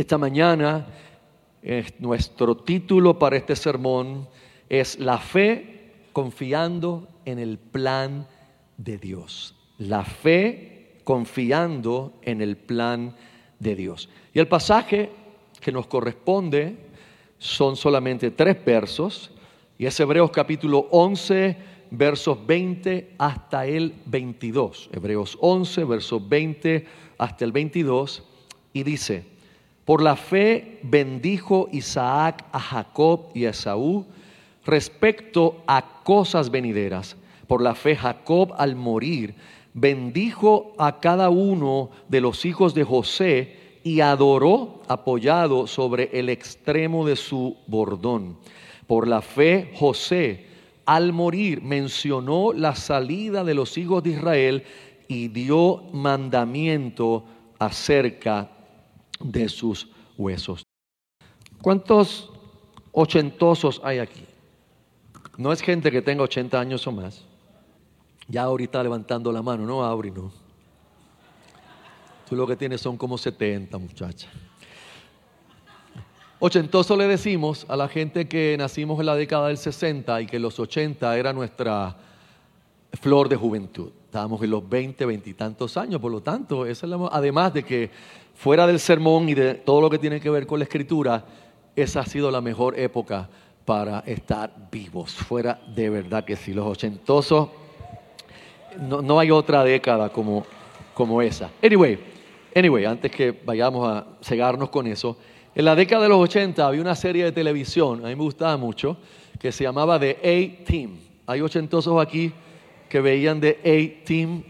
Esta mañana nuestro título para este sermón es La fe confiando en el plan de Dios. La fe confiando en el plan de Dios. Y el pasaje que nos corresponde son solamente tres versos, y es Hebreos capítulo 11, versos 20 hasta el 22. Hebreos 11, versos 20 hasta el 22, y dice, por la fe bendijo Isaac a Jacob y a Esaú respecto a cosas venideras. Por la fe Jacob al morir bendijo a cada uno de los hijos de José y adoró apoyado sobre el extremo de su bordón. Por la fe José al morir mencionó la salida de los hijos de Israel y dio mandamiento acerca de sus huesos. ¿Cuántos ochentosos hay aquí? No es gente que tenga 80 años o más. Ya ahorita levantando la mano, no, Auri, no. Tú lo que tienes son como 70, muchacha. Ochentoso le decimos a la gente que nacimos en la década del 60 y que los 80 era nuestra flor de juventud. Estábamos en los 20, 20 y tantos años, por lo tanto, además de que fuera del sermón y de todo lo que tiene que ver con la escritura, esa ha sido la mejor época para estar vivos. Fuera de verdad que sí, los ochentosos, no, no hay otra década como, como esa. Anyway, Anyway, antes que vayamos a cegarnos con eso, en la década de los 80 había una serie de televisión, a mí me gustaba mucho, que se llamaba The A-Team. Hay ochentosos aquí que veían The A-Team,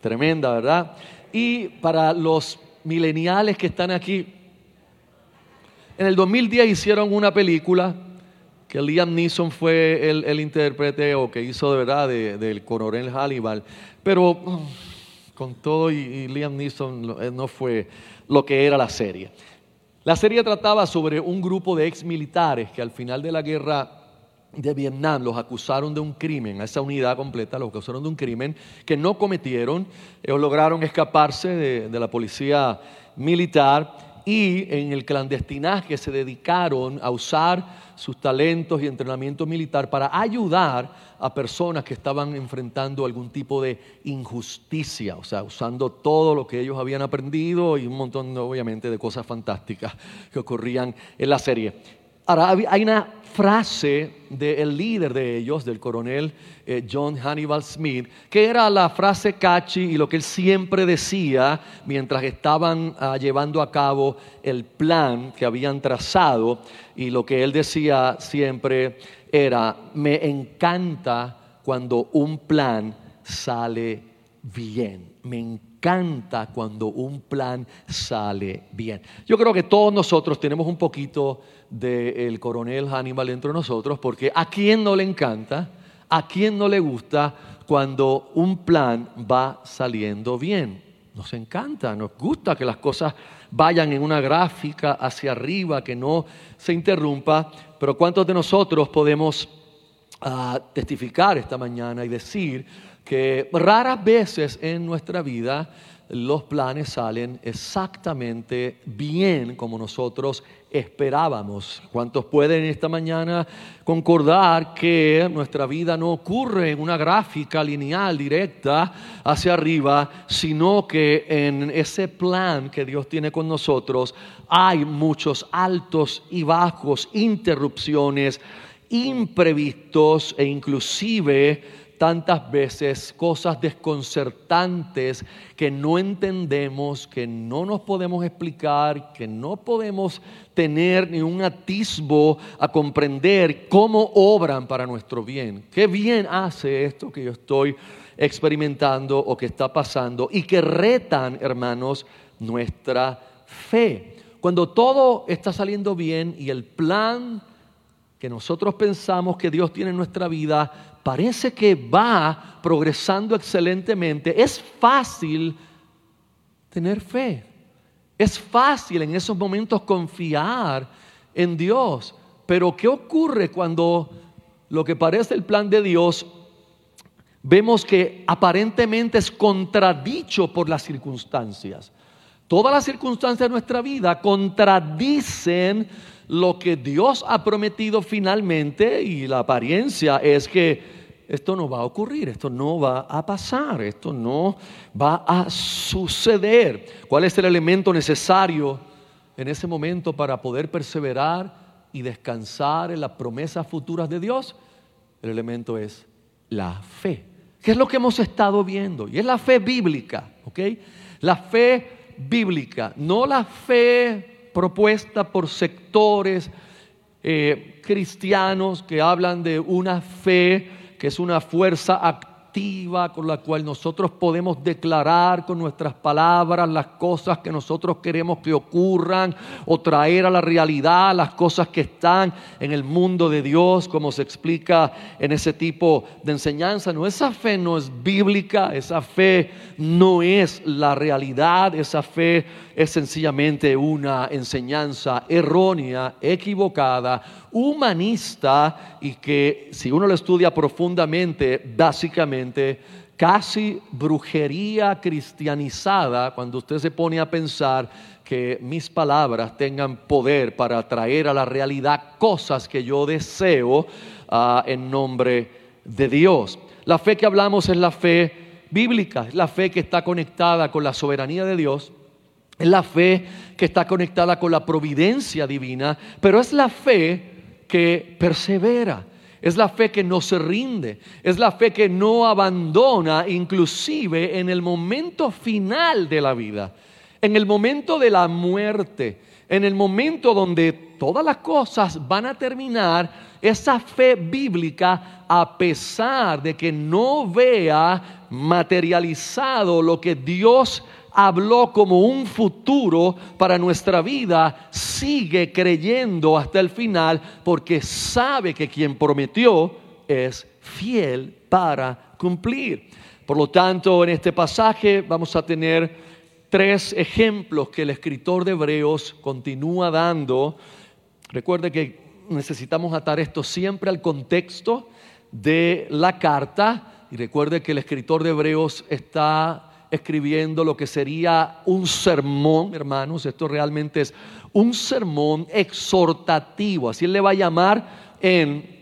tremenda, ¿verdad? Y para los mileniales que están aquí, en el 2010 hicieron una película que Liam Neeson fue el, intérprete o que hizo de verdad del coronel Hannibal, pero con todo y, Liam Neeson eh, no fue lo que era la serie. La serie trataba sobre un grupo de ex militares que al final de la guerra de Vietnam los acusaron de un crimen, a esa unidad completa los acusaron de un crimen que no cometieron, ellos lograron escaparse de la policía militar y en el clandestinaje se dedicaron a usar sus talentos y entrenamiento militar para ayudar a personas que estaban enfrentando algún tipo de injusticia, o sea, usando todo lo que ellos habían aprendido y un montón, obviamente, de cosas fantásticas que ocurrían en la serie. Ahora, hay una frase del líder de ellos, del coronel eh, John Hannibal Smith, que era la frase catchy y lo que él siempre decía mientras estaban ah, llevando a cabo el plan que habían trazado. Y lo que él decía siempre era, me encanta cuando un plan sale bien. Me encanta cuando un plan sale bien. Yo creo que todos nosotros tenemos un poquito del coronel Hannibal entre nosotros, porque a quién no le encanta, a quién no le gusta cuando un plan va saliendo bien. Nos encanta, nos gusta que las cosas vayan en una gráfica hacia arriba, que no se interrumpa, pero ¿cuántos de nosotros podemos ah, testificar esta mañana y decir que raras veces en nuestra vida los planes salen exactamente bien como nosotros esperábamos. ¿Cuántos pueden esta mañana concordar que nuestra vida no ocurre en una gráfica lineal directa hacia arriba, sino que en ese plan que Dios tiene con nosotros hay muchos altos y bajos, interrupciones, imprevistos e inclusive tantas veces cosas desconcertantes que no entendemos, que no nos podemos explicar, que no podemos tener ni un atisbo a comprender cómo obran para nuestro bien. Qué bien hace esto que yo estoy experimentando o que está pasando y que retan, hermanos, nuestra fe. Cuando todo está saliendo bien y el plan que nosotros pensamos que Dios tiene en nuestra vida parece que va progresando excelentemente, es fácil tener fe. Es fácil en esos momentos confiar en Dios. Pero ¿qué ocurre cuando lo que parece el plan de Dios vemos que aparentemente es contradicho por las circunstancias? Todas las circunstancias de nuestra vida contradicen lo que Dios ha prometido finalmente y la apariencia es que esto no va a ocurrir, esto no va a pasar, esto no va a suceder. ¿Cuál es el elemento necesario en ese momento para poder perseverar y descansar en las promesas futuras de Dios? El elemento es la fe, que es lo que hemos estado viendo, y es la fe bíblica, ¿ok? La fe bíblica, no la fe propuesta por sectores eh, cristianos que hablan de una fe que es una fuerza activa con la cual nosotros podemos declarar con nuestras palabras las cosas que nosotros queremos que ocurran o traer a la realidad las cosas que están en el mundo de Dios, como se explica en ese tipo de enseñanza. No, esa fe no es bíblica, esa fe no es la realidad, esa fe es sencillamente una enseñanza errónea, equivocada, humanista y que si uno lo estudia profundamente, básicamente casi brujería cristianizada cuando usted se pone a pensar que mis palabras tengan poder para traer a la realidad cosas que yo deseo ah, en nombre de Dios. La fe que hablamos es la fe bíblica, es la fe que está conectada con la soberanía de Dios es la fe que está conectada con la providencia divina, pero es la fe que persevera. Es la fe que no se rinde, es la fe que no abandona inclusive en el momento final de la vida, en el momento de la muerte, en el momento donde todas las cosas van a terminar, esa fe bíblica, a pesar de que no vea materializado lo que Dios habló como un futuro para nuestra vida, sigue creyendo hasta el final porque sabe que quien prometió es fiel para cumplir. Por lo tanto, en este pasaje vamos a tener tres ejemplos que el escritor de Hebreos continúa dando. Recuerde que necesitamos atar esto siempre al contexto de la carta y recuerde que el escritor de Hebreos está escribiendo lo que sería un sermón, hermanos, esto realmente es un sermón exhortativo, así él le va a llamar en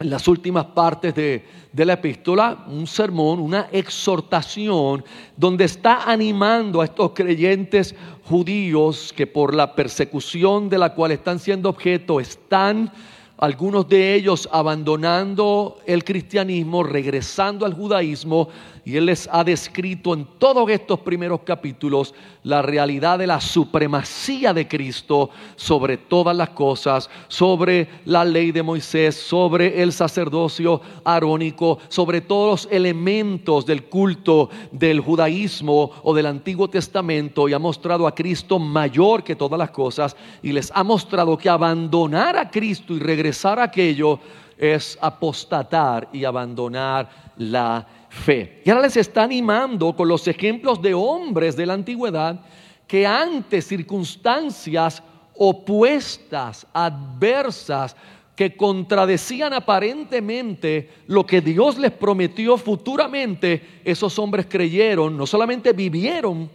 las últimas partes de, la epístola, un sermón, una exhortación, donde está animando a estos creyentes judíos que por la persecución de la cual están siendo objeto están algunos de ellos abandonando el cristianismo, regresando al judaísmo, y Él les ha descrito en todos estos primeros capítulos la realidad de la supremacía de Cristo sobre todas las cosas, sobre la ley de Moisés, sobre el sacerdocio arónico, sobre todos los elementos del culto del judaísmo o del Antiguo Testamento, y ha mostrado a Cristo mayor que todas las cosas, y les ha mostrado que abandonar a Cristo y regresar a aquello es apostatar y abandonar la fe. Y ahora les está animando con los ejemplos de hombres de la antigüedad que ante circunstancias opuestas, adversas, que contradecían aparentemente lo que Dios les prometió futuramente, esos hombres creyeron, no solamente vivieron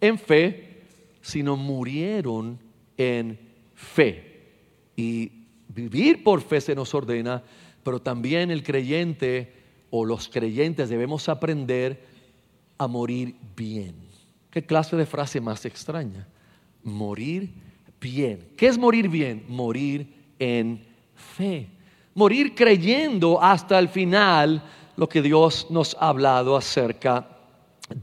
en fe, sino murieron en fe. Y vivir por fe se nos ordena, pero también el creyente o los creyentes debemos aprender a morir bien. ¿Qué clase de frase más extraña? Morir bien. ¿Qué es morir bien? Morir en fe. Morir creyendo hasta el final lo que Dios nos ha hablado acerca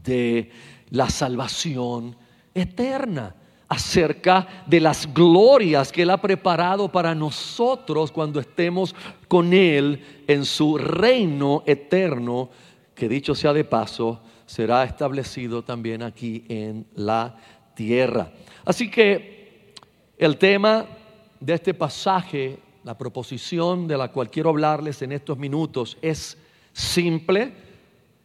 de la salvación eterna acerca de las glorias que Él ha preparado para nosotros cuando estemos con Él en su reino eterno, que dicho sea de paso, será establecido también aquí en la tierra. Así que el tema de este pasaje, la proposición de la cual quiero hablarles en estos minutos es simple.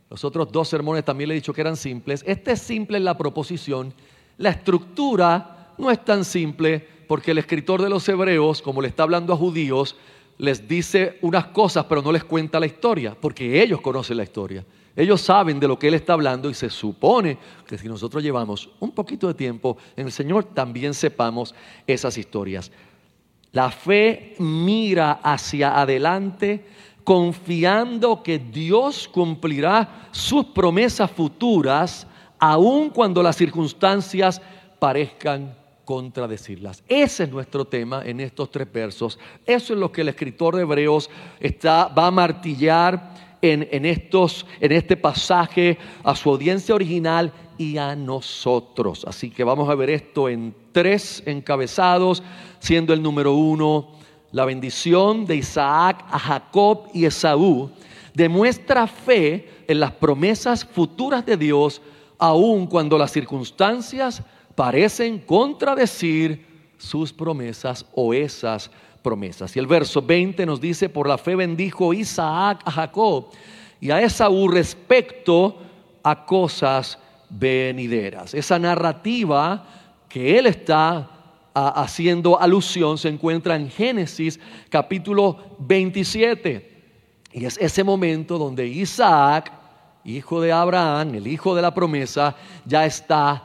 Los otros dos sermones también le he dicho que eran simples. Este es simple la proposición la estructura no es tan simple porque el escritor de los hebreos, como le está hablando a judíos, les dice unas cosas, pero no les cuenta la historia, porque ellos conocen la historia. Ellos saben de lo que Él está hablando y se supone que si nosotros llevamos un poquito de tiempo en el Señor, también sepamos esas historias. La fe mira hacia adelante confiando que Dios cumplirá sus promesas futuras, aun cuando las circunstancias parezcan contradecirlas. Ese es nuestro tema en estos tres versos. Eso es lo que el escritor de Hebreos está, va a martillar en, estos, en este pasaje a su audiencia original y a nosotros. Así que vamos a ver esto en tres encabezados, siendo el número uno la bendición de Isaac a Jacob y Esaú, demuestra fe en las promesas futuras de Dios, aun cuando las circunstancias parecen contradecir sus promesas o esas promesas. Y el verso 20 nos dice, por la fe bendijo Isaac a Jacob y a Esaú respecto a cosas venideras. Esa narrativa que él está haciendo alusión se encuentra en Génesis capítulo 27. Y es ese momento donde Isaac, hijo de Abraham, el hijo de la promesa, ya está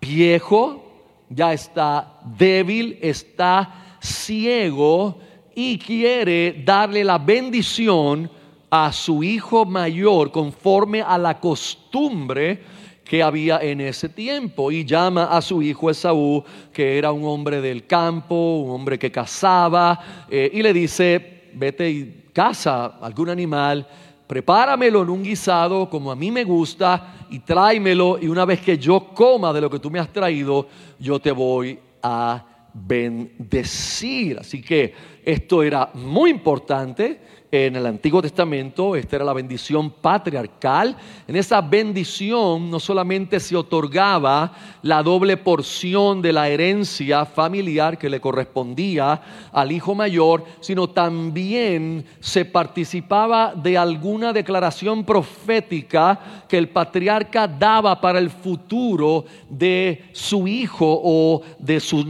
viejo, ya está débil, está ciego y quiere darle la bendición a su hijo mayor conforme a la costumbre que había en ese tiempo. Y llama a su hijo Esaú, que era un hombre del campo, un hombre que cazaba, eh, y le dice, vete y caza algún animal prepáramelo en un guisado como a mí me gusta y tráemelo y una vez que yo coma de lo que tú me has traído, yo te voy a bendecir. Así que esto era muy importante en el Antiguo Testamento, esta era la bendición patriarcal. En esa bendición no solamente se otorgaba la doble porción de la herencia familiar que le correspondía al hijo mayor, sino también se participaba de alguna declaración profética que el patriarca daba para el futuro de su hijo o de sus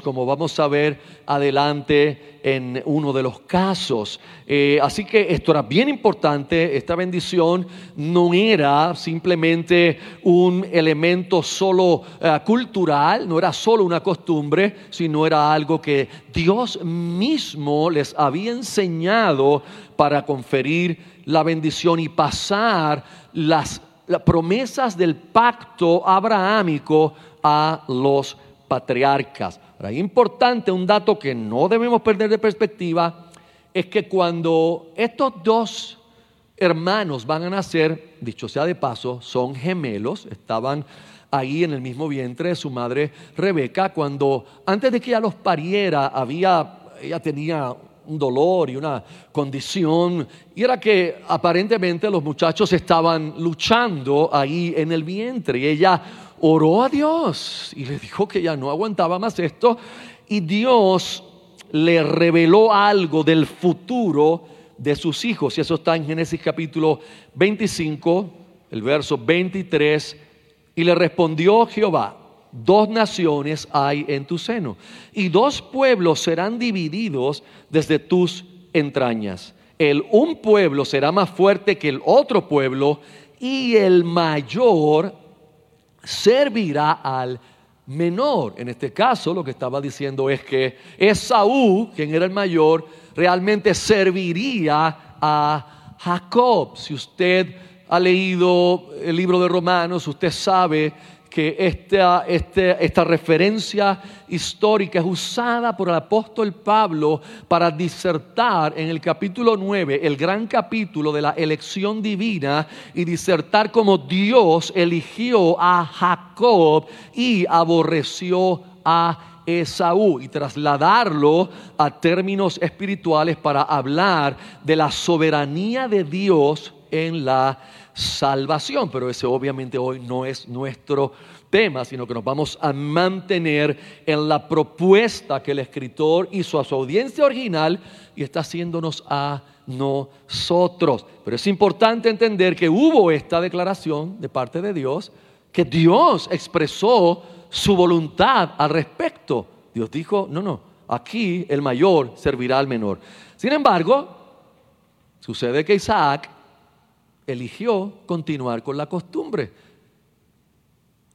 como vamos a ver adelante en uno de los casos. Eh, así que esto era bien importante, esta bendición no era simplemente un elemento solo eh, cultural, no era solo una costumbre, sino era algo que Dios mismo les había enseñado para conferir la bendición y pasar las, las promesas del pacto abrahámico a los patriarcas. Ahora, importante, un dato que no debemos perder de perspectiva, es que cuando estos dos hermanos van a nacer, dicho sea de paso, son gemelos, estaban ahí en el mismo vientre de su madre Rebeca, cuando antes de que ella los pariera, había, ella tenía un dolor y una condición, y era que aparentemente los muchachos estaban luchando ahí en el vientre, y ella oró a Dios y le dijo que ya no aguantaba más esto y Dios le reveló algo del futuro de sus hijos. Y eso está en Génesis capítulo 25, el verso 23. Y le respondió Jehová, dos naciones hay en tu seno, y dos pueblos serán divididos desde tus entrañas. El un pueblo será más fuerte que el otro pueblo, y el mayor servirá al menor. En este caso, lo que estaba diciendo es que Esaú, quien era el mayor, realmente serviría a Jacob. Si usted ha leído el libro de Romanos, usted sabe que esta, esta referencia histórica es usada por el apóstol Pablo para disertar en el capítulo 9, el gran capítulo de la elección divina, y disertar como Dios eligió a Jacob y aborreció a Esaú y trasladarlo a términos espirituales para hablar de la soberanía de Dios en la salvación. Pero ese obviamente hoy no es nuestro tema, sino que nos vamos a mantener en la propuesta que el escritor hizo a su audiencia original y está haciéndonos a nosotros. Pero es importante entender que hubo esta declaración de parte de Dios, que Dios expresó su voluntad al respecto. Dios dijo, no, no, aquí el mayor servirá al menor. Sin embargo, sucede que Isaac eligió continuar con la costumbre.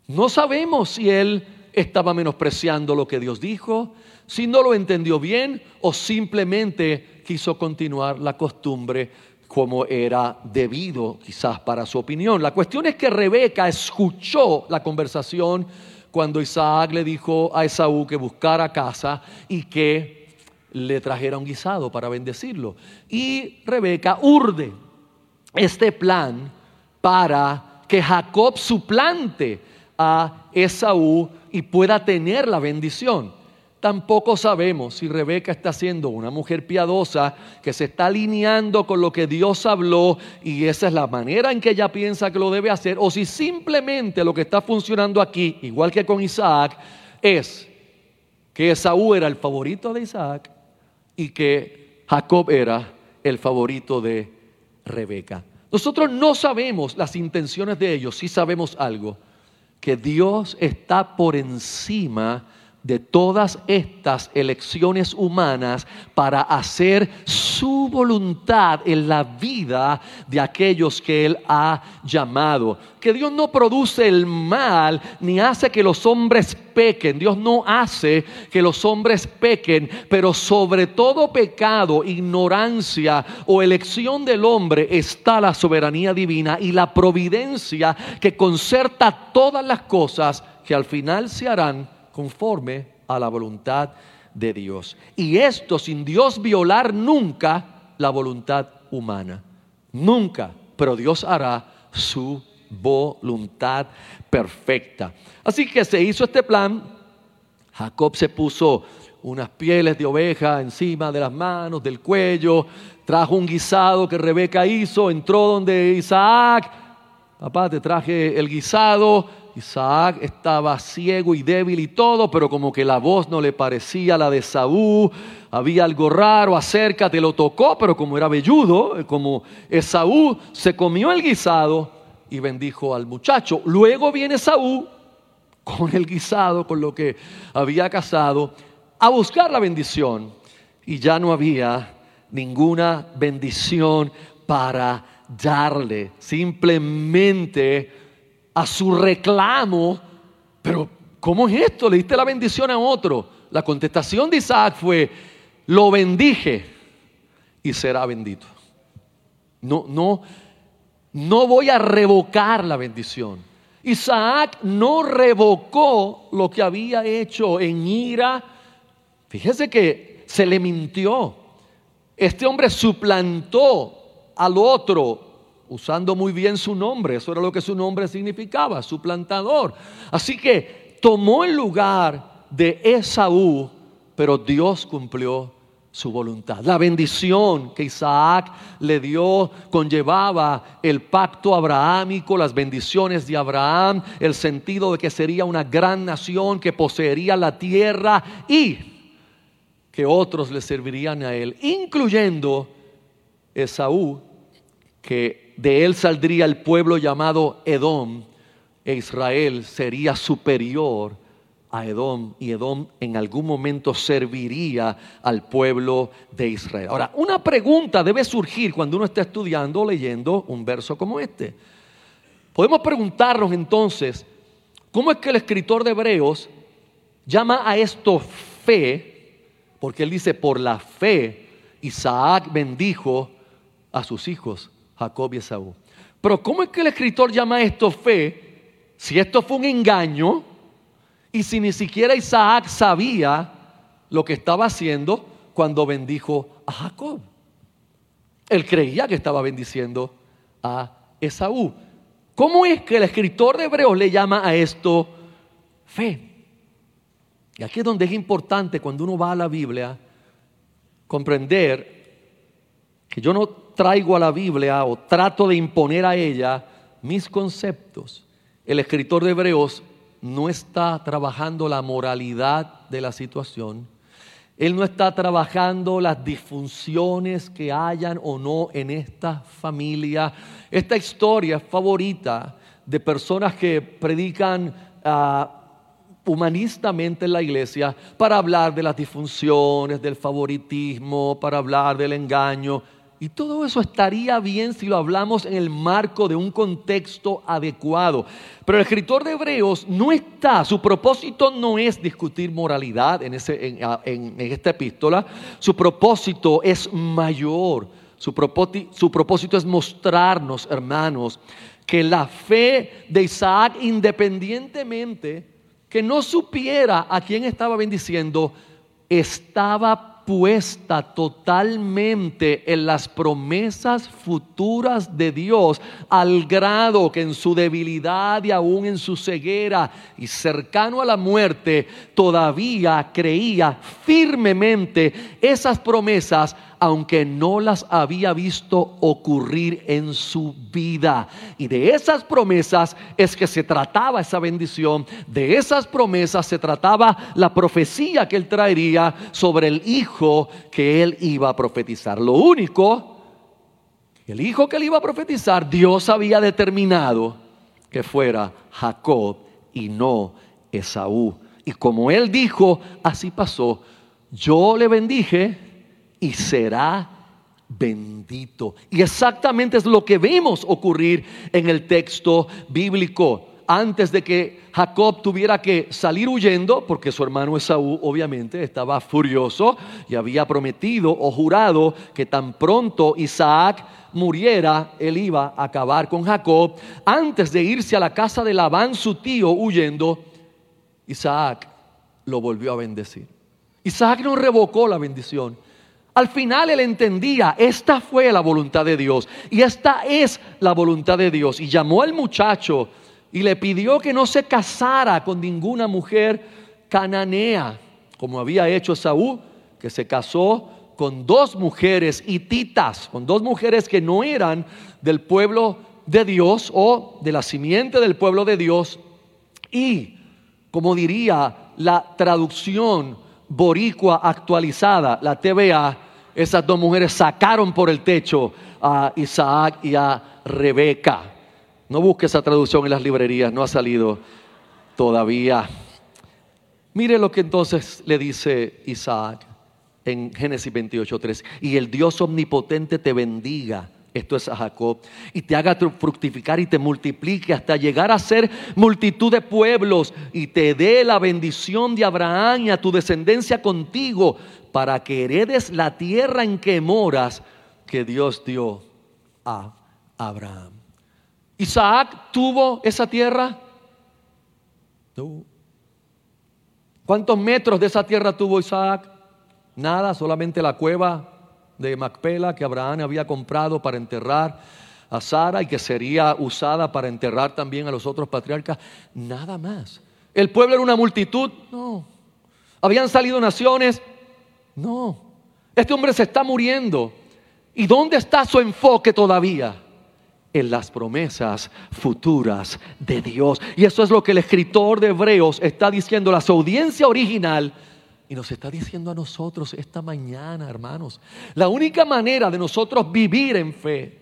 No sabemos si él estaba menospreciando lo que Dios dijo, si no lo entendió bien o simplemente quiso continuar la costumbre como era debido quizás para su opinión. La cuestión es que Rebeca escuchó la conversación cuando Isaac le dijo a Esaú que buscara casa y que le trajera un guisado para bendecirlo. Y Rebeca urde este plan para que Jacob suplante a Esaú y pueda tener la bendición. Tampoco sabemos si Rebeca está siendo una mujer piadosa que se está alineando con lo que Dios habló y esa es la manera en que ella piensa que lo debe hacer, o si simplemente lo que está funcionando aquí, igual que con Isaac, es que Esaú era el favorito de Isaac y que Jacob era el favorito de Rebeca. Nosotros no sabemos las intenciones de ellos, sí sabemos algo, que Dios está por encima de todas estas elecciones humanas para hacer su voluntad en la vida de aquellos que Él ha llamado. Que Dios no produce el mal ni hace que los hombres pequen. Dios no hace que los hombres pequen, pero sobre todo pecado, ignorancia o elección del hombre está la soberanía divina y la providencia que concerta todas las cosas que al final se harán conforme a la voluntad de Dios. Y esto sin Dios violar nunca la voluntad humana. Nunca. Pero Dios hará su voluntad perfecta. Así que se hizo este plan. Jacob se puso unas pieles de oveja encima de las manos, del cuello, trajo un guisado que Rebeca hizo, entró donde Isaac, papá, te traje el guisado, Isaac estaba ciego y débil y todo, pero como que la voz no le parecía la de Saúl, había algo raro, acércate, lo tocó, pero como era velludo, como Esaú se comió el guisado y bendijo al muchacho. Luego viene Saúl con el guisado, con lo que había casado, a buscar la bendición y ya no había ninguna bendición para darle. Simplemente a su reclamo, pero ¿cómo es esto? Le diste la bendición a otro. La contestación de Isaac fue, lo bendije y será bendito. No, no, no voy a revocar la bendición. Isaac no revocó lo que había hecho en ira. Fíjese que se le mintió. Este hombre suplantó al otro usando muy bien su nombre, eso era lo que su nombre significaba, suplantador. Así que tomó el lugar de Esaú, pero Dios cumplió su voluntad. La bendición que Isaac le dio conllevaba el pacto abrahámico, las bendiciones de Abraham, el sentido de que sería una gran nación que poseería la tierra y que otros le servirían a él, incluyendo Esaú, que de él saldría el pueblo llamado Edom, e Israel sería superior a Edom, y Edom en algún momento serviría al pueblo de Israel. Ahora, una pregunta debe surgir cuando uno está estudiando o leyendo un verso como este. Podemos preguntarnos entonces, ¿cómo es que el escritor de Hebreos llama a esto fe? Porque él dice, por la fe Isaac bendijo a sus hijos. Jacob y Esaú. Pero ¿cómo es que el escritor llama esto fe si esto fue un engaño y si ni siquiera Isaac sabía lo que estaba haciendo cuando bendijo a Jacob? Él creía que estaba bendiciendo a Esaú. ¿Cómo es que el escritor de Hebreos le llama a esto fe? Y aquí es donde es importante cuando uno va a la Biblia comprender que yo no traigo a la Biblia o trato de imponer a ella mis conceptos. El escritor de Hebreos no está trabajando la moralidad de la situación. Él no está trabajando las disfunciones que hayan o no en esta familia. Esta historia favorita de personas que predican ah, humanistamente en la iglesia para hablar de las disfunciones, del favoritismo, para hablar del engaño. Y todo eso estaría bien si lo hablamos en el marco de un contexto adecuado. Pero el escritor de Hebreos no está, su propósito no es discutir moralidad en, esta epístola, su propósito es mayor. Su propósito, su propósito es mostrarnos, hermanos, que la fe de Isaac, independientemente que no supiera a quién estaba bendiciendo, estaba puesta totalmente en las promesas futuras de Dios, al grado que en su debilidad y aún en su ceguera y cercano a la muerte, todavía creía firmemente esas promesas aunque no las había visto ocurrir en su vida. Y de esas promesas es que se trataba esa bendición, de esas promesas se trataba la profecía que él traería sobre el hijo que él iba a profetizar. Lo único, el hijo que él iba a profetizar, Dios había determinado que fuera Jacob y no Esaú. Y como él dijo, así pasó. Yo le bendije y será bendito. Y exactamente es lo que vemos ocurrir en el texto bíblico. Antes de que Jacob tuviera que salir huyendo, porque su hermano Esaú obviamente estaba furioso y había prometido o jurado que tan pronto Isaac muriera, él iba a acabar con Jacob. Antes de irse a la casa de Labán, su tío, huyendo, Isaac lo volvió a bendecir. Isaac no revocó la bendición. Al final él entendía, esta fue la voluntad de Dios y esta es la voluntad de Dios. Y llamó al muchacho y le pidió que no se casara con ninguna mujer cananea, como había hecho Saúl, que se casó con dos mujeres hititas, con dos mujeres que no eran del pueblo de Dios o de la simiente del pueblo de Dios. Y, como diría la traducción, boricua actualizada, la TVA, esas dos mujeres sacaron por el techo a Isaac y a Rebeca. No busque esa traducción en las librerías, no ha salido todavía. Mire lo que entonces le dice Isaac en Génesis 28:3. Y el Dios omnipotente te bendiga esto es a Jacob, y te haga fructificar y te multiplique hasta llegar a ser multitud de pueblos y te dé la bendición de Abraham y a tu descendencia contigo para que heredes la tierra en que moras que Dios dio a Abraham. Isaac tuvo esa tierra. ¿Cuántos metros de esa tierra tuvo Isaac? Nada, solamente la cueva de Macpela que Abraham había comprado para enterrar a Sara y que sería usada para enterrar también a los otros patriarcas. Nada más. ¿El pueblo era una multitud? No. ¿Habían salido naciones? No. Este hombre se está muriendo. ¿Y dónde está su enfoque todavía? En las promesas futuras de Dios. Y eso es lo que el escritor de Hebreos está diciendo. La audiencia original y nos está diciendo a nosotros esta mañana, hermanos, la única manera de nosotros vivir en fe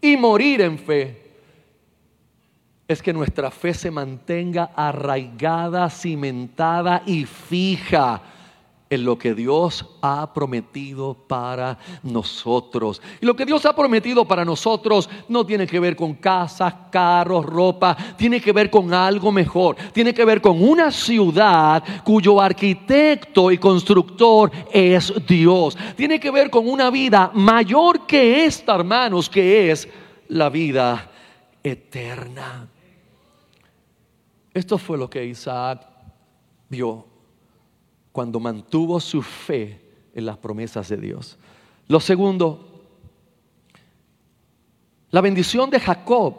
y morir en fe es que nuestra fe se mantenga arraigada, cimentada y fija en lo que Dios ha prometido para nosotros. Y lo que Dios ha prometido para nosotros no tiene que ver con casas, carros, ropa, tiene que ver con algo mejor. Tiene que ver con una ciudad cuyo arquitecto y constructor es Dios. Tiene que ver con una vida mayor que esta, hermanos, que es la vida eterna. Esto fue lo que Isaac vio cuando mantuvo su fe en las promesas de Dios. Lo segundo, la bendición de Jacob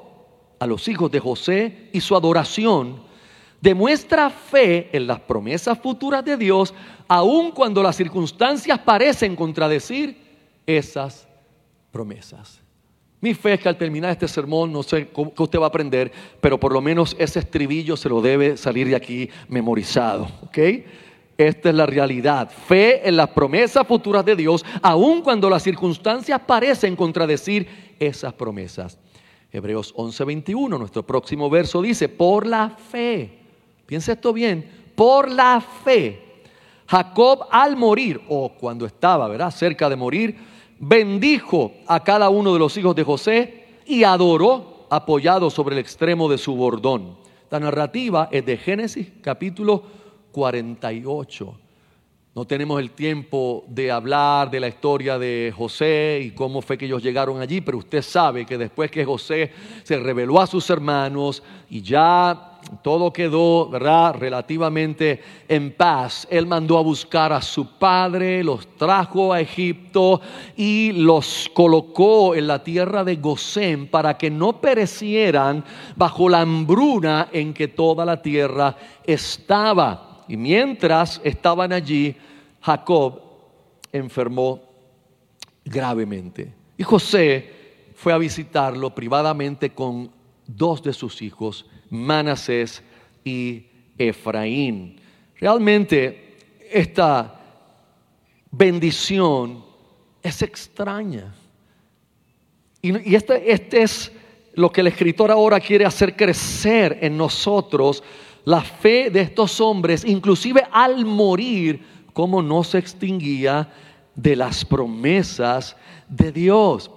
a los hijos de José y su adoración demuestra fe en las promesas futuras de Dios, aun cuando las circunstancias parecen contradecir esas promesas. Mi fe es que al terminar este sermón, no sé qué usted va a aprender, pero por lo menos ese estribillo se lo debe salir de aquí memorizado. ¿ok?, esta es la realidad. Fe en las promesas futuras de Dios, aun cuando las circunstancias parecen contradecir esas promesas. Hebreos 11:21, nuestro próximo verso dice, por la fe, piensa esto bien, por la fe, Jacob al morir, o cuando estaba, ¿verdad?, cerca de morir, bendijo a cada uno de los hijos de José y adoró apoyado sobre el extremo de su bordón. La narrativa es de Génesis capítulo 48. No tenemos el tiempo de hablar de la historia de José y cómo fue que ellos llegaron allí, pero usted sabe que después que José se reveló a sus hermanos y ya todo quedó, ¿verdad?, relativamente en paz. Él mandó a buscar a su padre, los trajo a Egipto y los colocó en la tierra de Gosén para que no perecieran bajo la hambruna en que toda la tierra estaba. Y mientras estaban allí, Jacob enfermó gravemente. Y José fue a visitarlo privadamente con dos de sus hijos, Manasés y Efraín. Realmente esta bendición es extraña. Y, este, este es lo que el escritor ahora quiere hacer crecer en nosotros, la fe de estos hombres, inclusive al morir, cómo no se extinguía de las promesas de Dios.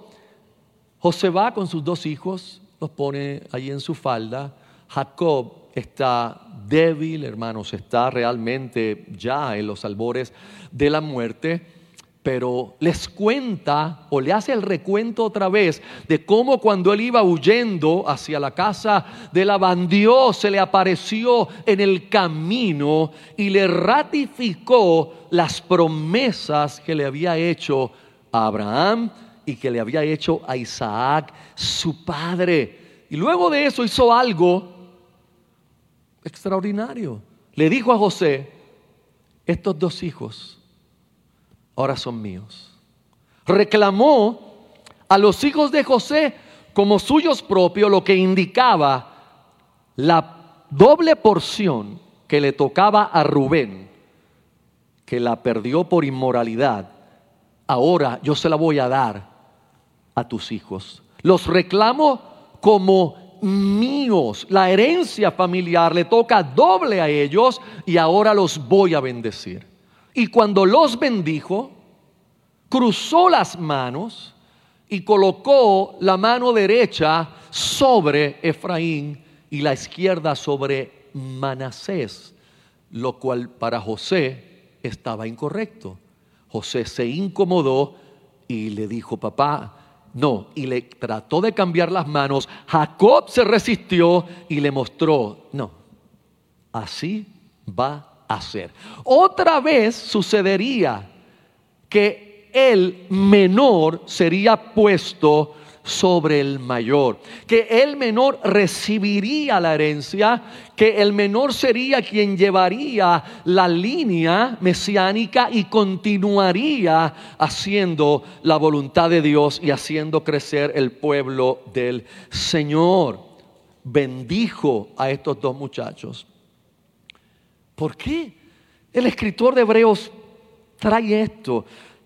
José va con sus dos hijos, los pone allí en su falda. Jacob está débil, hermanos, está realmente ya en los albores de la muerte pero les cuenta o le hace el recuento otra vez de cómo cuando él iba huyendo hacia la casa de Labán, Dios se le apareció en el camino y le ratificó las promesas que le había hecho a Abraham y que le había hecho a Isaac, su padre. Y luego de eso hizo algo extraordinario. Le dijo a José, estos dos hijos, ahora son míos. Reclamó a los hijos de José como suyos propios, lo que indicaba la doble porción que le tocaba a Rubén, que la perdió por inmoralidad. Ahora yo se la voy a dar a tus hijos. Los reclamo como míos. La herencia familiar le toca doble a ellos y ahora los voy a bendecir. Y cuando los bendijo, cruzó las manos y colocó la mano derecha sobre Efraín y la izquierda sobre Manasés, lo cual para José estaba incorrecto. José se incomodó y le dijo, papá, no, y le trató de cambiar las manos. Jacob se resistió y le mostró, no, así va hacer. Otra vez sucedería que el menor sería puesto sobre el mayor, que el menor recibiría la herencia, que el menor sería quien llevaría la línea mesiánica y continuaría haciendo la voluntad de Dios y haciendo crecer el pueblo del Señor. Bendijo a estos dos muchachos. ¿Por qué el escritor de Hebreos trae esto?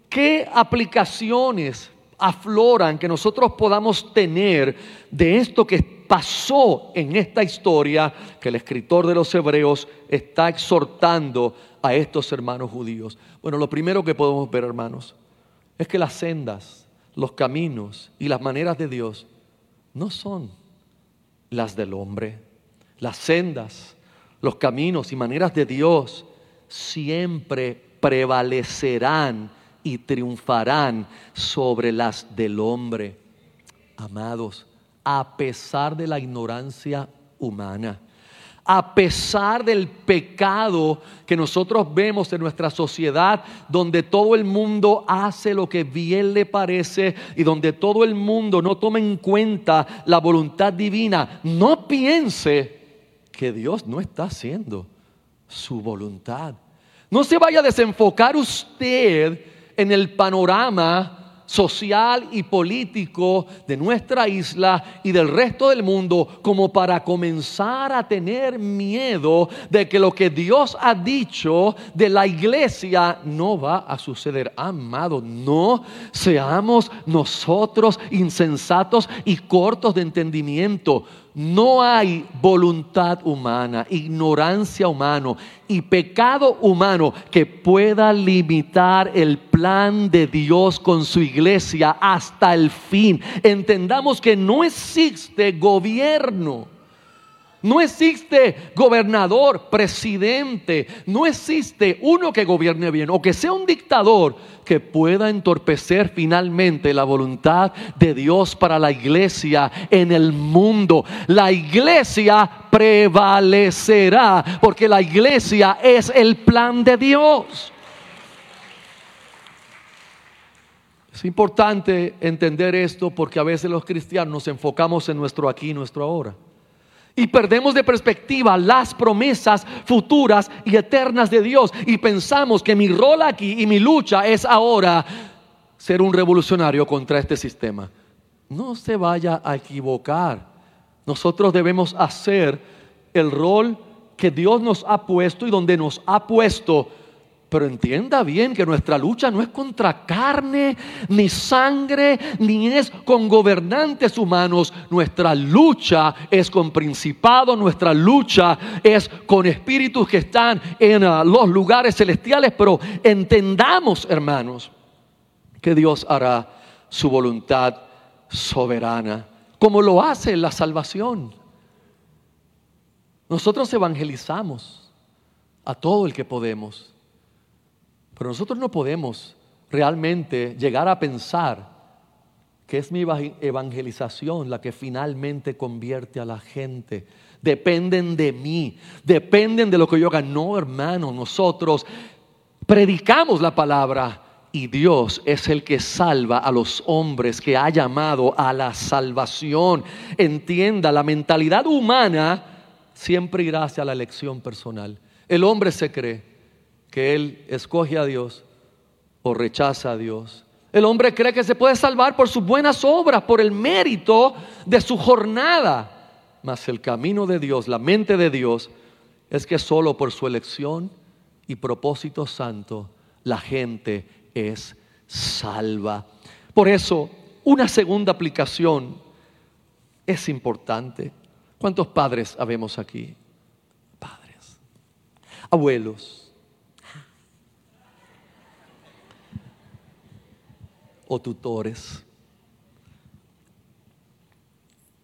¿Qué aplicaciones afloran que nosotros podamos tener de esto que pasó en esta historia que el escritor de los Hebreos está exhortando a estos hermanos judíos? Bueno, lo primero que podemos ver, hermanos, es que las sendas, los caminos y las maneras de Dios no son las del hombre. Las sendas, los caminos y maneras de Dios siempre prevalecerán y triunfarán sobre las del hombre. Amados, a pesar de la ignorancia humana, a pesar del pecado que nosotros vemos en nuestra sociedad, donde todo el mundo hace lo que bien le parece y donde todo el mundo no toma en cuenta la voluntad divina, no piense Dios no está haciendo su voluntad. No se vaya a desenfocar usted en el panorama social y político de nuestra isla y del resto del mundo como para comenzar a tener miedo de que lo que Dios ha dicho de la iglesia no va a suceder. Amado, no seamos nosotros insensatos y cortos de entendimiento. No hay voluntad humana, ignorancia humana y pecado humano que pueda limitar el plan de Dios con su iglesia hasta el fin. Entendamos que no existe gobierno no existe gobernador, presidente, no existe uno que gobierne bien o que sea un dictador que pueda entorpecer finalmente la voluntad de Dios para la iglesia en el mundo. La iglesia prevalecerá porque la iglesia es el plan de Dios. Es importante entender esto porque a veces los cristianos nos enfocamos en nuestro aquí y nuestro ahora. Y perdemos de perspectiva las promesas futuras y eternas de Dios. Y pensamos que mi rol aquí y mi lucha es ahora ser un revolucionario contra este sistema. No se vaya a equivocar. Nosotros debemos hacer el rol que Dios nos ha puesto y donde nos ha puesto pero entienda bien que nuestra lucha no es contra carne, ni sangre, ni es con gobernantes humanos. Nuestra lucha es con principados, nuestra lucha es con espíritus que están en ah, los lugares celestiales. Pero entendamos, hermanos, que Dios hará su voluntad soberana, como lo hace la salvación. Nosotros evangelizamos a todo el que podemos. Pero nosotros no podemos realmente llegar a pensar que es mi evangelización la que finalmente convierte a la gente. Dependen de mí, dependen de lo que yo haga. No, hermano, nosotros predicamos la palabra y Dios es el que salva a los hombres que ha llamado a la salvación. Entienda, la mentalidad humana siempre irá hacia la elección personal. El hombre se cree que él escoge a Dios o rechaza a Dios. El hombre cree que se puede salvar por sus buenas obras, por el mérito de su jornada. Mas el camino de Dios, la mente de Dios, es que solo por su elección y propósito santo la gente es salva. Por eso, una segunda aplicación es importante. ¿Cuántos padres habemos aquí? Padres, abuelos, o tutores.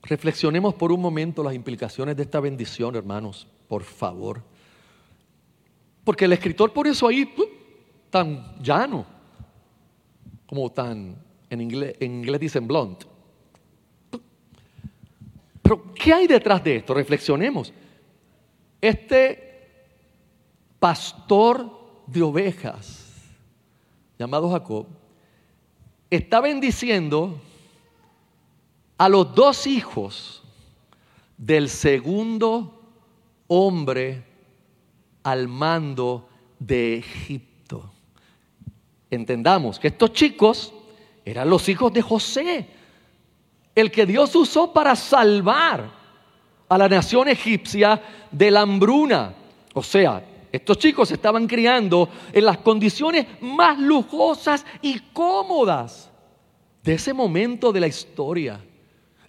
Reflexionemos por un momento las implicaciones de esta bendición, hermanos, por favor. Porque el escritor por eso ahí tan llano, como tan, en inglés, en inglés dicen blunt. Pero, ¿qué hay detrás de esto? Reflexionemos. Este pastor de ovejas, llamado Jacob, está bendiciendo a los dos hijos del segundo hombre al mando de Egipto. Entendamos que estos chicos eran los hijos de José, el que Dios usó para salvar a la nación egipcia de la hambruna. O sea, estos chicos se estaban criando en las condiciones más lujosas y cómodas de ese momento de la historia.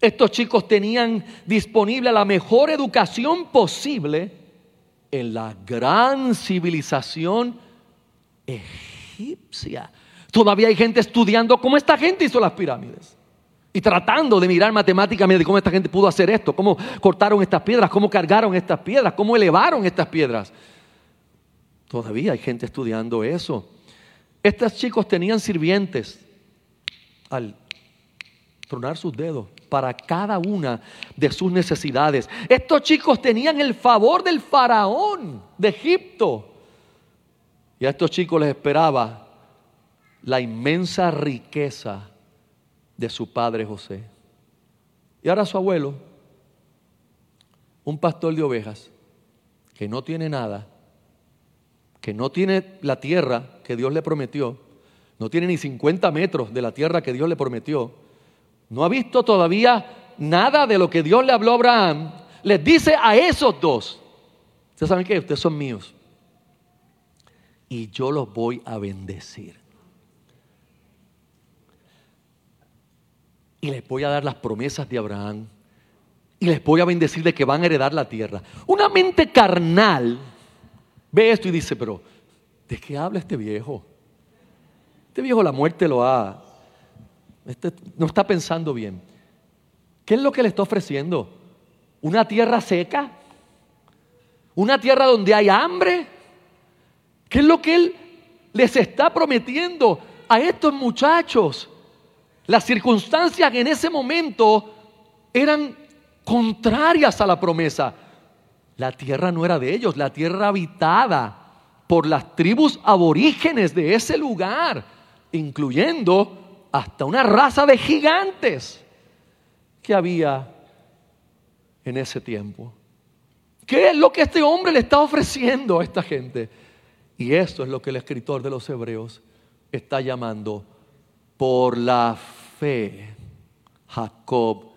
Estos chicos tenían disponible la mejor educación posible en la gran civilización egipcia. Todavía hay gente estudiando cómo esta gente hizo las pirámides. Y tratando de mirar matemáticamente cómo esta gente pudo hacer esto, cómo cortaron estas piedras, cómo cargaron estas piedras, cómo elevaron estas piedras. Todavía hay gente estudiando eso. Estos chicos tenían sirvientes al tronar sus dedos para cada una de sus necesidades. Estos chicos tenían el favor del faraón de Egipto. Y a estos chicos les esperaba la inmensa riqueza de su padre José. Y ahora su abuelo, un pastor de ovejas, que no tiene nada, que no tiene la tierra que Dios le prometió, no tiene ni 50 metros de la tierra que Dios le prometió, no ha visto todavía nada de lo que Dios le habló a Abraham, les dice a esos dos, ustedes saben que ustedes son míos, y yo los voy a bendecir. Y les voy a dar las promesas de Abraham. Y les voy a bendecir de que van a heredar la tierra. Una mente carnal ve esto y dice, pero ¿de qué habla este viejo? Este viejo la muerte lo ha... Este no está pensando bien. ¿Qué es lo que le está ofreciendo? ¿Una tierra seca? ¿Una tierra donde hay hambre? ¿Qué es lo que él les está prometiendo a estos muchachos? Las circunstancias en ese momento eran contrarias a la promesa. La tierra no era de ellos, la tierra habitada por las tribus aborígenes de ese lugar, incluyendo hasta una raza de gigantes que había en ese tiempo. ¿Qué es lo que este hombre le está ofreciendo a esta gente? Y esto es lo que el escritor de los Hebreos está llamando por la fe. Jacob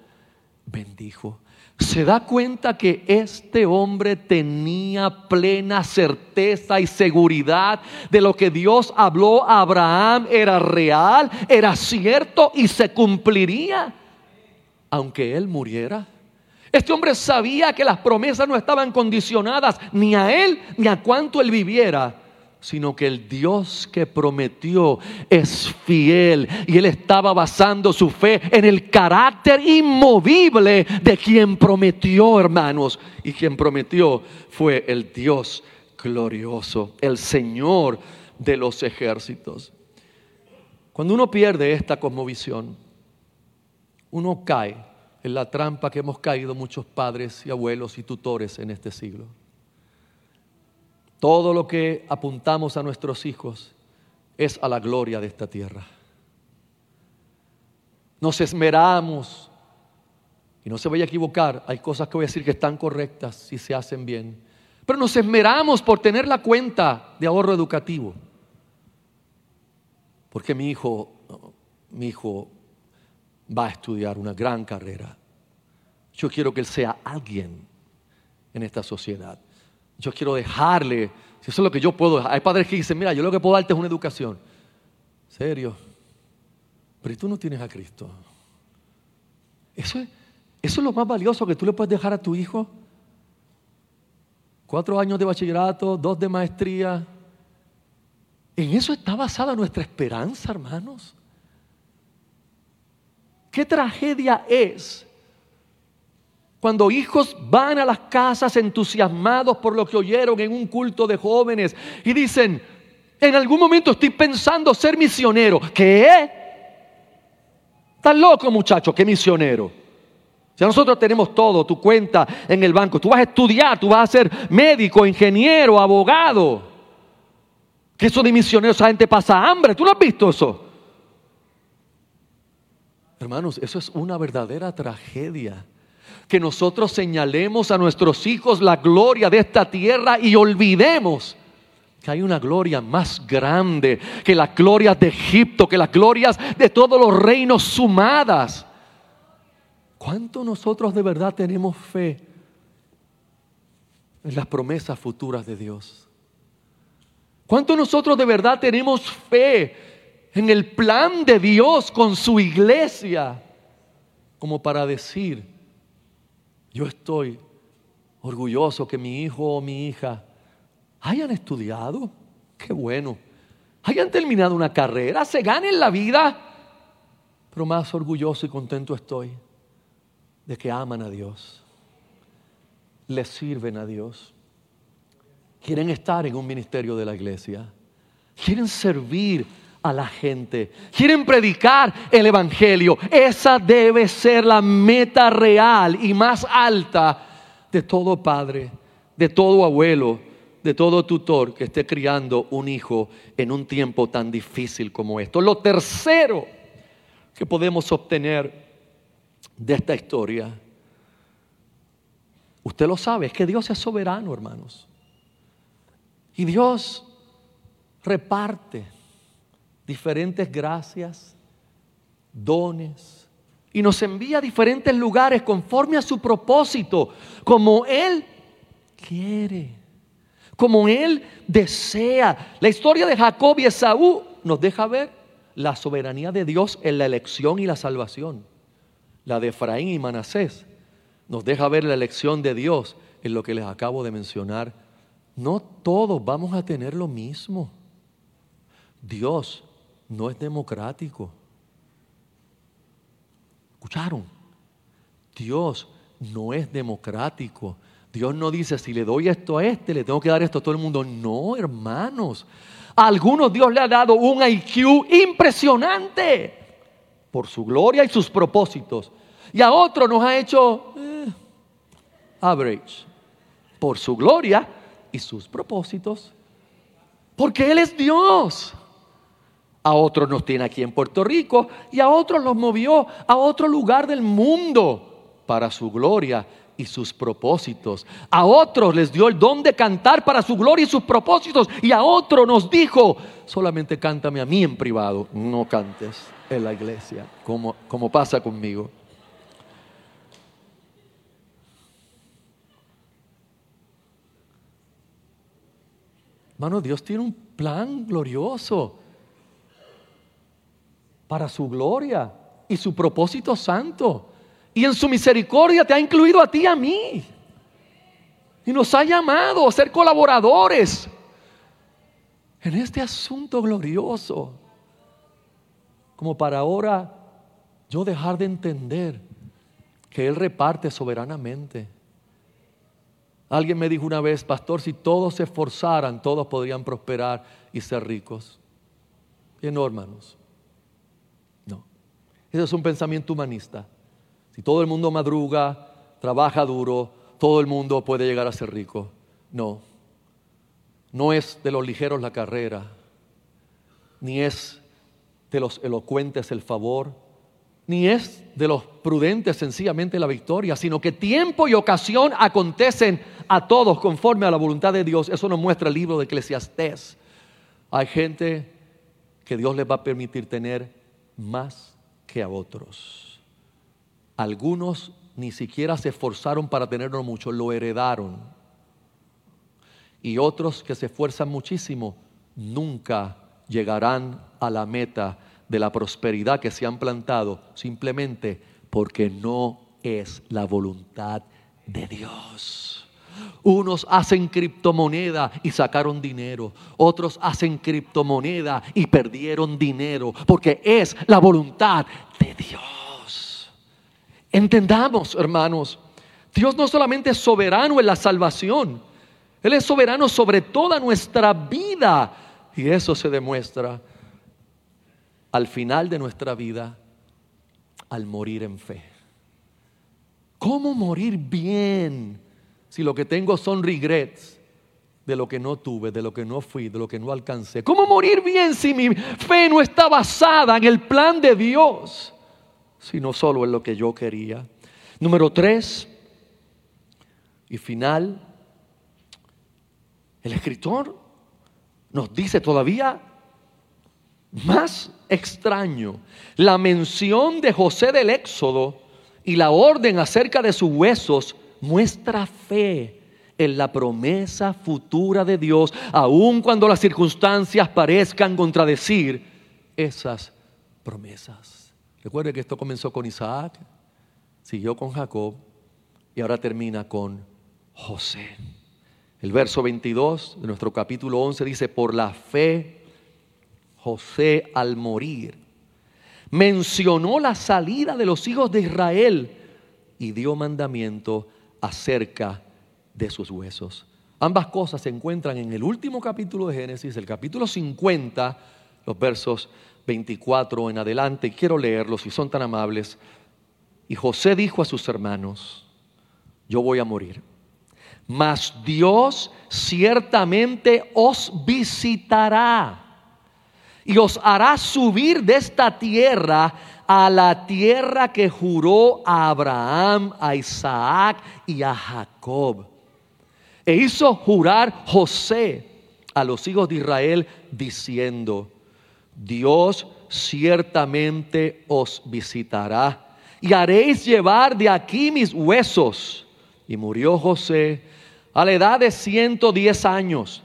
bendijo. Se da cuenta que este hombre tenía plena certeza y seguridad de lo que Dios habló a Abraham era real, era cierto y se cumpliría, aunque él muriera. Este hombre sabía que las promesas no estaban condicionadas ni a él ni a cuánto él viviera, sino que el Dios que prometió es fiel y él estaba basando su fe en el carácter inmovible de quien prometió, hermanos. Y quien prometió fue el Dios glorioso, el Señor de los ejércitos. Cuando uno pierde esta cosmovisión, uno cae en la trampa que hemos caído muchos padres y abuelos y tutores en este siglo. Todo lo que apuntamos a nuestros hijos es a la gloria de esta tierra. Nos esmeramos, y no se vaya a equivocar, hay cosas que voy a decir que están correctas si se hacen bien, pero nos esmeramos por tener la cuenta de ahorro educativo. Porque mi hijo, mi hijo va a estudiar una gran carrera. Yo quiero que él sea alguien en esta sociedad. Yo quiero dejarle, si eso es lo que yo puedo. Hay padres que dicen, mira, yo lo que puedo darte es una educación. Serio. Pero tú no tienes a Cristo. Eso es, eso es lo más valioso que tú le puedes dejar a tu hijo. Cuatro años de bachillerato, dos de maestría. En eso está basada nuestra esperanza, hermanos. Qué tragedia es cuando hijos van a las casas entusiasmados por lo que oyeron en un culto de jóvenes y dicen, en algún momento estoy pensando ser misionero. ¿Qué? ¿Estás loco muchacho? ¿Qué misionero? Si nosotros tenemos todo, tu cuenta en el banco, tú vas a estudiar, tú vas a ser médico, ingeniero, abogado. Que eso de misionero, esa gente pasa hambre. ¿Tú no has visto eso? Hermanos, eso es una verdadera tragedia. Que nosotros señalemos a nuestros hijos la gloria de esta tierra y olvidemos que hay una gloria más grande que las glorias de Egipto, que las glorias de todos los reinos sumadas. ¿Cuánto nosotros de verdad tenemos fe en las promesas futuras de Dios? ¿Cuánto nosotros de verdad tenemos fe en el plan de Dios con su iglesia, como para decir, yo estoy orgulloso que mi hijo o mi hija hayan estudiado, qué bueno, hayan terminado una carrera, se ganen la vida, pero más orgulloso y contento estoy de que aman a Dios, les sirven a Dios, quieren estar en un ministerio de la iglesia, quieren servir a la gente. Quieren predicar el Evangelio. Esa debe ser la meta real y más alta de todo padre, de todo abuelo, de todo tutor que esté criando un hijo en un tiempo tan difícil como esto. Lo tercero que podemos obtener de esta historia, usted lo sabe, es que Dios es soberano, hermanos. Y Dios reparte diferentes gracias, dones, y nos envía a diferentes lugares conforme a su propósito, como Él quiere, como Él desea. La historia de Jacob y Esaú nos deja ver la soberanía de Dios en la elección y la salvación. La de Efraín y Manasés nos deja ver la elección de Dios en lo que les acabo de mencionar no todos vamos a tener lo mismo. Dios no es democrático. ¿Escucharon? Dios no es democrático. Dios no dice, si le doy esto a este, le tengo que dar esto a todo el mundo. No, hermanos. A algunos Dios le ha dado un IQ impresionante por su gloria y sus propósitos. Y a otros nos ha hecho eh, average por su gloria y sus propósitos. Porque Él es Dios. A otros nos tiene aquí en Puerto Rico y a otros los movió a otro lugar del mundo para su gloria y sus propósitos. A otros les dio el don de cantar para su gloria y sus propósitos. Y a otro nos dijo, solamente cántame a mí en privado, no cantes en la iglesia, como, como pasa conmigo. Hermano, Dios tiene un plan glorioso para su gloria y su propósito santo. Y en su misericordia te ha incluido a ti y a mí. Y nos ha llamado a ser colaboradores en este asunto glorioso. Como para ahora yo dejar de entender que Él reparte soberanamente. Alguien me dijo una vez, pastor, si todos se esforzaran, todos podrían prosperar y ser ricos. No, hermanos. Ese es un pensamiento humanista. Si todo el mundo madruga, trabaja duro, todo el mundo puede llegar a ser rico. No. No es de los ligeros la carrera, ni es de los elocuentes el favor, ni es de los prudentes sencillamente la victoria, sino que tiempo y ocasión acontecen a todos conforme a la voluntad de Dios. Eso nos muestra el libro de Eclesiastés. Hay gente que Dios les va a permitir tener más que a otros. Algunos ni siquiera se esforzaron para tenerlo mucho, lo heredaron. Y otros que se esfuerzan muchísimo nunca llegarán a la meta de la prosperidad que se han plantado simplemente porque no es la voluntad de Dios. Unos hacen criptomoneda y sacaron dinero. Otros hacen criptomoneda y perdieron dinero porque es la voluntad de Dios. Entendamos, hermanos, Dios no solamente es soberano en la salvación, Él es soberano sobre toda nuestra vida. Y eso se demuestra al final de nuestra vida, al morir en fe. ¿Cómo morir bien si lo que tengo son regrets de lo que no tuve, de lo que no fui, de lo que no alcancé? ¿Cómo morir bien si mi fe no está basada en el plan de Dios? sino solo en lo que yo quería. Número tres, y final, el escritor nos dice todavía más extraño, la mención de José del Éxodo y la orden acerca de sus huesos muestra fe en la promesa futura de Dios, aun cuando las circunstancias parezcan contradecir esas promesas. Recuerde que esto comenzó con Isaac, siguió con Jacob y ahora termina con José. El verso 22 de nuestro capítulo 11 dice, por la fe, José al morir mencionó la salida de los hijos de Israel y dio mandamiento acerca de sus huesos. Ambas cosas se encuentran en el último capítulo de Génesis, el capítulo 50, los versos 24 en adelante, quiero leerlos si son tan amables. Y José dijo a sus hermanos, yo voy a morir, mas Dios ciertamente os visitará y os hará subir de esta tierra a la tierra que juró a Abraham, a Isaac y a Jacob. E hizo jurar José a los hijos de Israel diciendo, Dios ciertamente os visitará y haréis llevar de aquí mis huesos. Y murió José a la edad de 110 años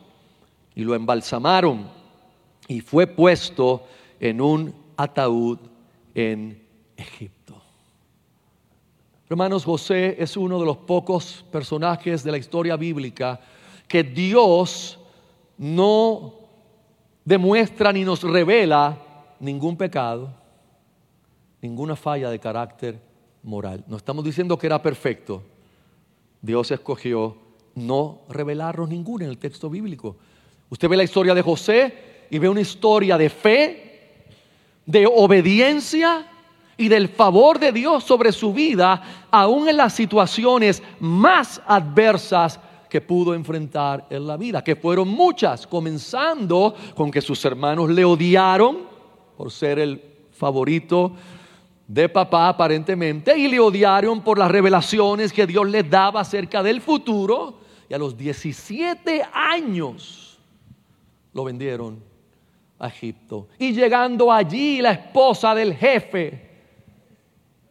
y lo embalsamaron y fue puesto en un ataúd en Egipto. Hermanos, José es uno de los pocos personajes de la historia bíblica que Dios no demuestra ni nos revela ningún pecado, ninguna falla de carácter moral. No estamos diciendo que era perfecto. Dios escogió no revelarnos ninguna en el texto bíblico. Usted ve la historia de José y ve una historia de fe, de obediencia y del favor de Dios sobre su vida, aún en las situaciones más adversas que pudo enfrentar en la vida, que fueron muchas, comenzando con que sus hermanos le odiaron por ser el favorito de papá aparentemente, y le odiaron por las revelaciones que Dios les daba acerca del futuro, y a los 17 años lo vendieron Egipto. Y llegando allí, la esposa del jefe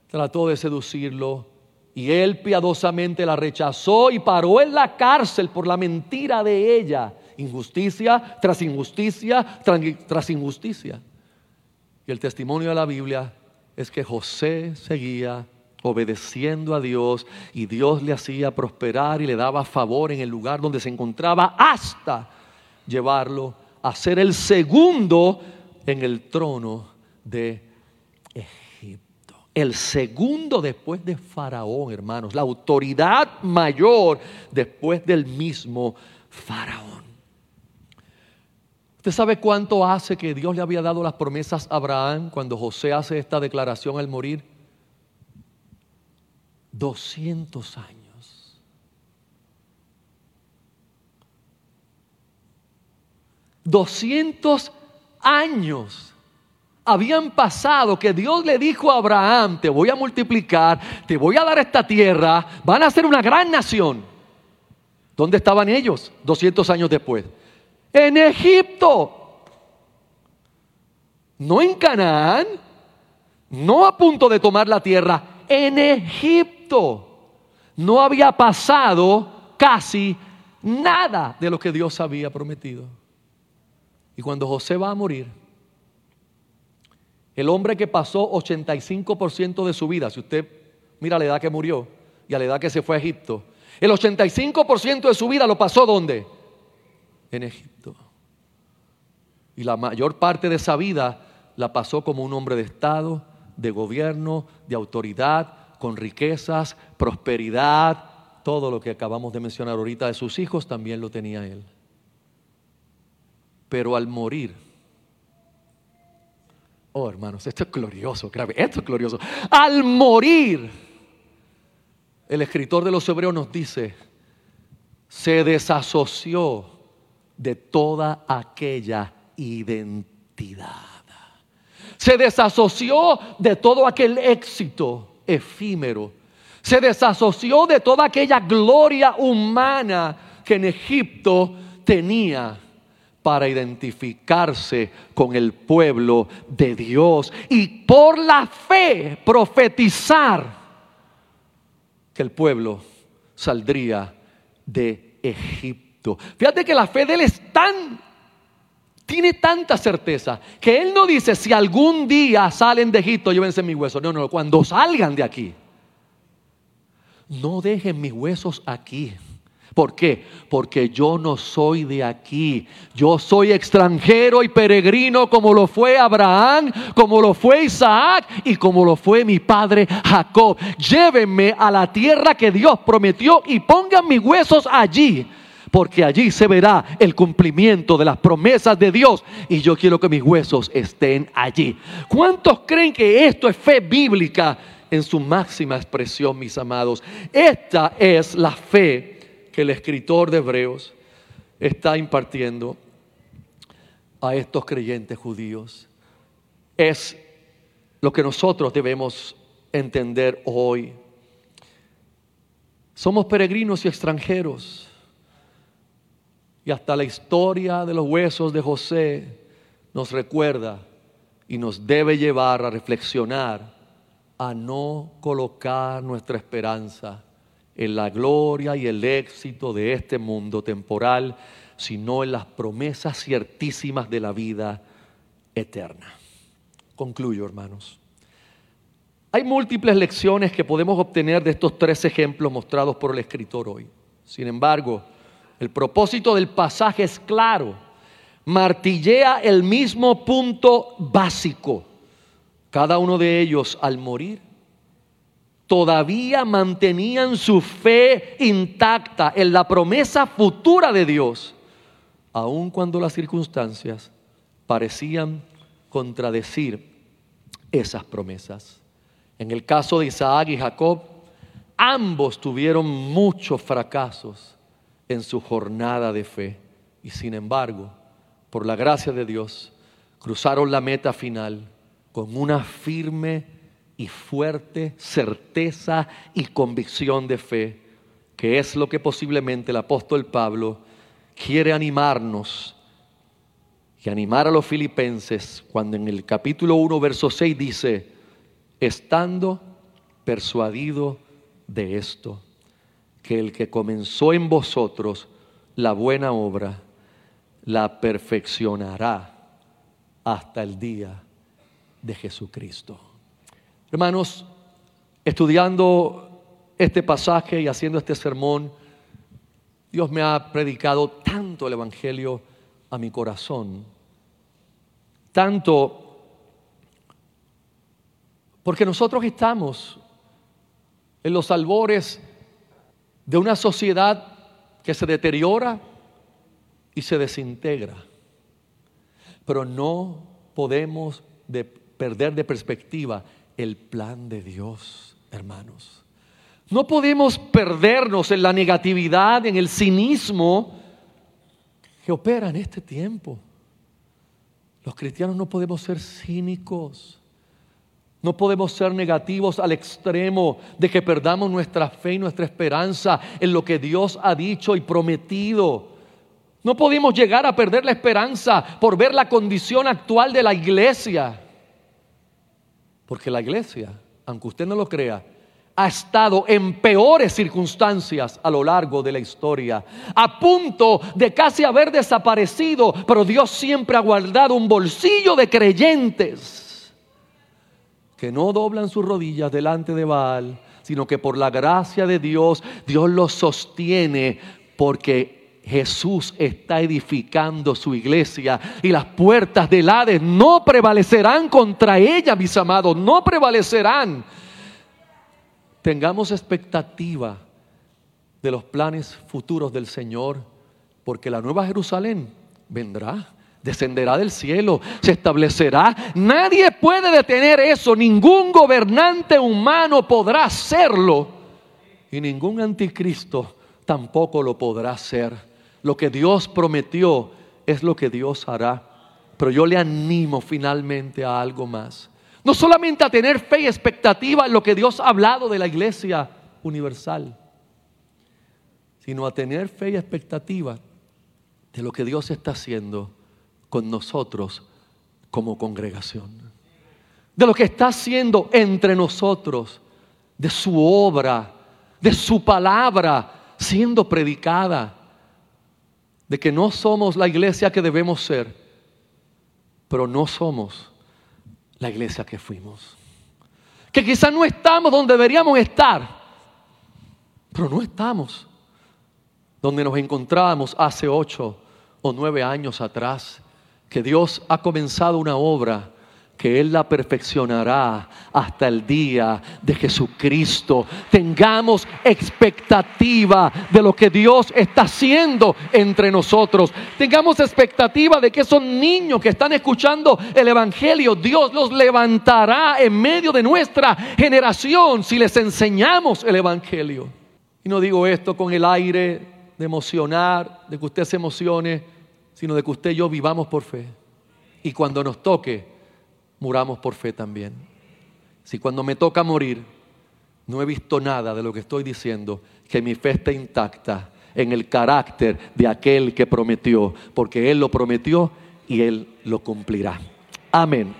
trató de seducirlo y él piadosamente la rechazó y paró en la cárcel por la mentira de ella. Injusticia tras injusticia tras injusticia. Y el testimonio de la Biblia es que José seguía obedeciendo a Dios y Dios le hacía prosperar y le daba favor en el lugar donde se encontraba hasta llevarlo a ser el segundo en el trono de Egipto. El segundo después de Faraón, hermanos, la autoridad mayor después del mismo Faraón. ¿Usted sabe cuánto hace que Dios le había dado las promesas a Abraham cuando José hace esta declaración al morir? 200 años. 200 años habían pasado que Dios le dijo a Abraham, te voy a multiplicar, te voy a dar esta tierra, van a ser una gran nación. ¿Dónde estaban ellos 200 años después? en Egipto. No en Canaán, no a punto de tomar la tierra, en Egipto. No había pasado casi nada de lo que Dios había prometido. Y cuando José va a morir, el hombre que pasó 85% de su vida, si usted mira la edad que murió y a la edad que se fue a Egipto, el 85% de su vida lo pasó ¿dónde? En Egipto. Y la mayor parte de esa vida la pasó como un hombre de Estado, de gobierno, de autoridad, con riquezas, prosperidad, todo lo que acabamos de mencionar ahorita de sus hijos también lo tenía él. Pero al morir, oh hermanos, esto es glorioso, grave, esto es glorioso. Al morir, el escritor de los Hebreos nos dice, se desasoció de toda aquella identidad. Se desasoció de todo aquel éxito efímero. Se desasoció de toda aquella gloria humana que en Egipto tenía para identificarse con el pueblo de Dios y por la fe profetizar que el pueblo saldría de Egipto. Fíjate que la fe de él es tan tiene tanta certeza que él no dice si algún día salen de Egipto, llévense mis huesos. No, no, cuando salgan de aquí, no dejen mis huesos aquí. ¿Por qué? Porque yo no soy de aquí. Yo soy extranjero y peregrino como lo fue Abraham, como lo fue Isaac y como lo fue mi padre Jacob. Llévenme a la tierra que Dios prometió y pongan mis huesos allí porque allí se verá el cumplimiento de las promesas de Dios y yo quiero que mis huesos estén allí. ¿Cuántos creen que esto es fe bíblica en su máxima expresión, mis amados? Esta es la fe que el escritor de Hebreos está impartiendo a estos creyentes judíos. Es lo que nosotros debemos entender hoy. Somos peregrinos y extranjeros y hasta la historia de los huesos de José nos recuerda y nos debe llevar a reflexionar a no colocar nuestra esperanza en la gloria y el éxito de este mundo temporal, sino en las promesas ciertísimas de la vida eterna. Concluyo, hermanos. Hay múltiples lecciones que podemos obtener de estos tres ejemplos mostrados por el escritor hoy. Sin embargo, El propósito del pasaje es claro. Martillea el mismo punto básico. Cada uno de ellos al morir todavía mantenían su fe intacta en la promesa futura de Dios, aun cuando las circunstancias parecían contradecir esas promesas. En el caso de Isaac y Jacob, ambos tuvieron muchos fracasos en su jornada de fe y sin embargo, por la gracia de Dios, cruzaron la meta final con una firme y fuerte certeza y convicción de fe, que es lo que posiblemente el apóstol Pablo quiere animarnos y animar a los filipenses cuando en el capítulo 1, verso 6 dice, estando persuadido de esto, que el que comenzó en vosotros la buena obra, la perfeccionará hasta el día de Jesucristo. Hermanos, estudiando este pasaje y haciendo este sermón, Dios me ha predicado tanto el Evangelio a mi corazón, tanto porque nosotros estamos en los albores de una sociedad que se deteriora y se desintegra. Pero no podemos perder de perspectiva el plan de Dios, hermanos. No podemos perdernos en la negatividad, en el cinismo que opera en este tiempo. Los cristianos no podemos ser cínicos. No podemos ser negativos al extremo de que perdamos nuestra fe y nuestra esperanza en lo que Dios ha dicho y prometido. No podemos llegar a perder la esperanza por ver la condición actual de la iglesia. Porque la iglesia, aunque usted no lo crea, ha estado en peores circunstancias a lo largo de la historia, a punto de casi haber desaparecido, pero Dios siempre ha guardado un bolsillo de creyentes que no doblan sus rodillas delante de Baal, sino que por la gracia de Dios, Dios los sostiene porque Jesús está edificando su iglesia y las puertas del Hades no prevalecerán contra ella, mis amados, no prevalecerán tengamos expectativa de los planes futuros del Señor, porque la nueva Jerusalén vendrá, descenderá del cielo, se establecerá. Nadie puede detener eso, ningún gobernante humano podrá hacerlo y ningún anticristo tampoco lo podrá hacer. Lo que Dios prometió es lo que Dios hará. Pero yo le animo finalmente a algo más. No solamente a tener fe y expectativa en lo que Dios ha hablado de la iglesia universal, sino a tener fe y expectativa de lo que Dios está haciendo con nosotros como congregación. De lo que está haciendo entre nosotros, de su obra, de su palabra siendo predicada, de que no somos la iglesia que debemos ser, pero no somos la iglesia que fuimos. Que quizás no estamos donde deberíamos estar, pero no estamos donde nos encontrábamos hace ocho o nueve años atrás, que Dios ha comenzado una obra que Él la perfeccionará hasta el día de Jesucristo. Tengamos expectativa de lo que Dios está haciendo entre nosotros. Tengamos expectativa de que esos niños que están escuchando el Evangelio, Dios los levantará en medio de nuestra generación si les enseñamos el Evangelio. Y no digo esto con el aire de emocionar, de que usted se emocione, sino de que usted y yo vivamos por fe. Y cuando nos toque, muramos por fe también. Si cuando me toca morir no he visto nada de lo que estoy diciendo, que mi fe está intacta en el carácter de aquel que prometió, porque Él lo prometió y Él lo cumplirá. Amén.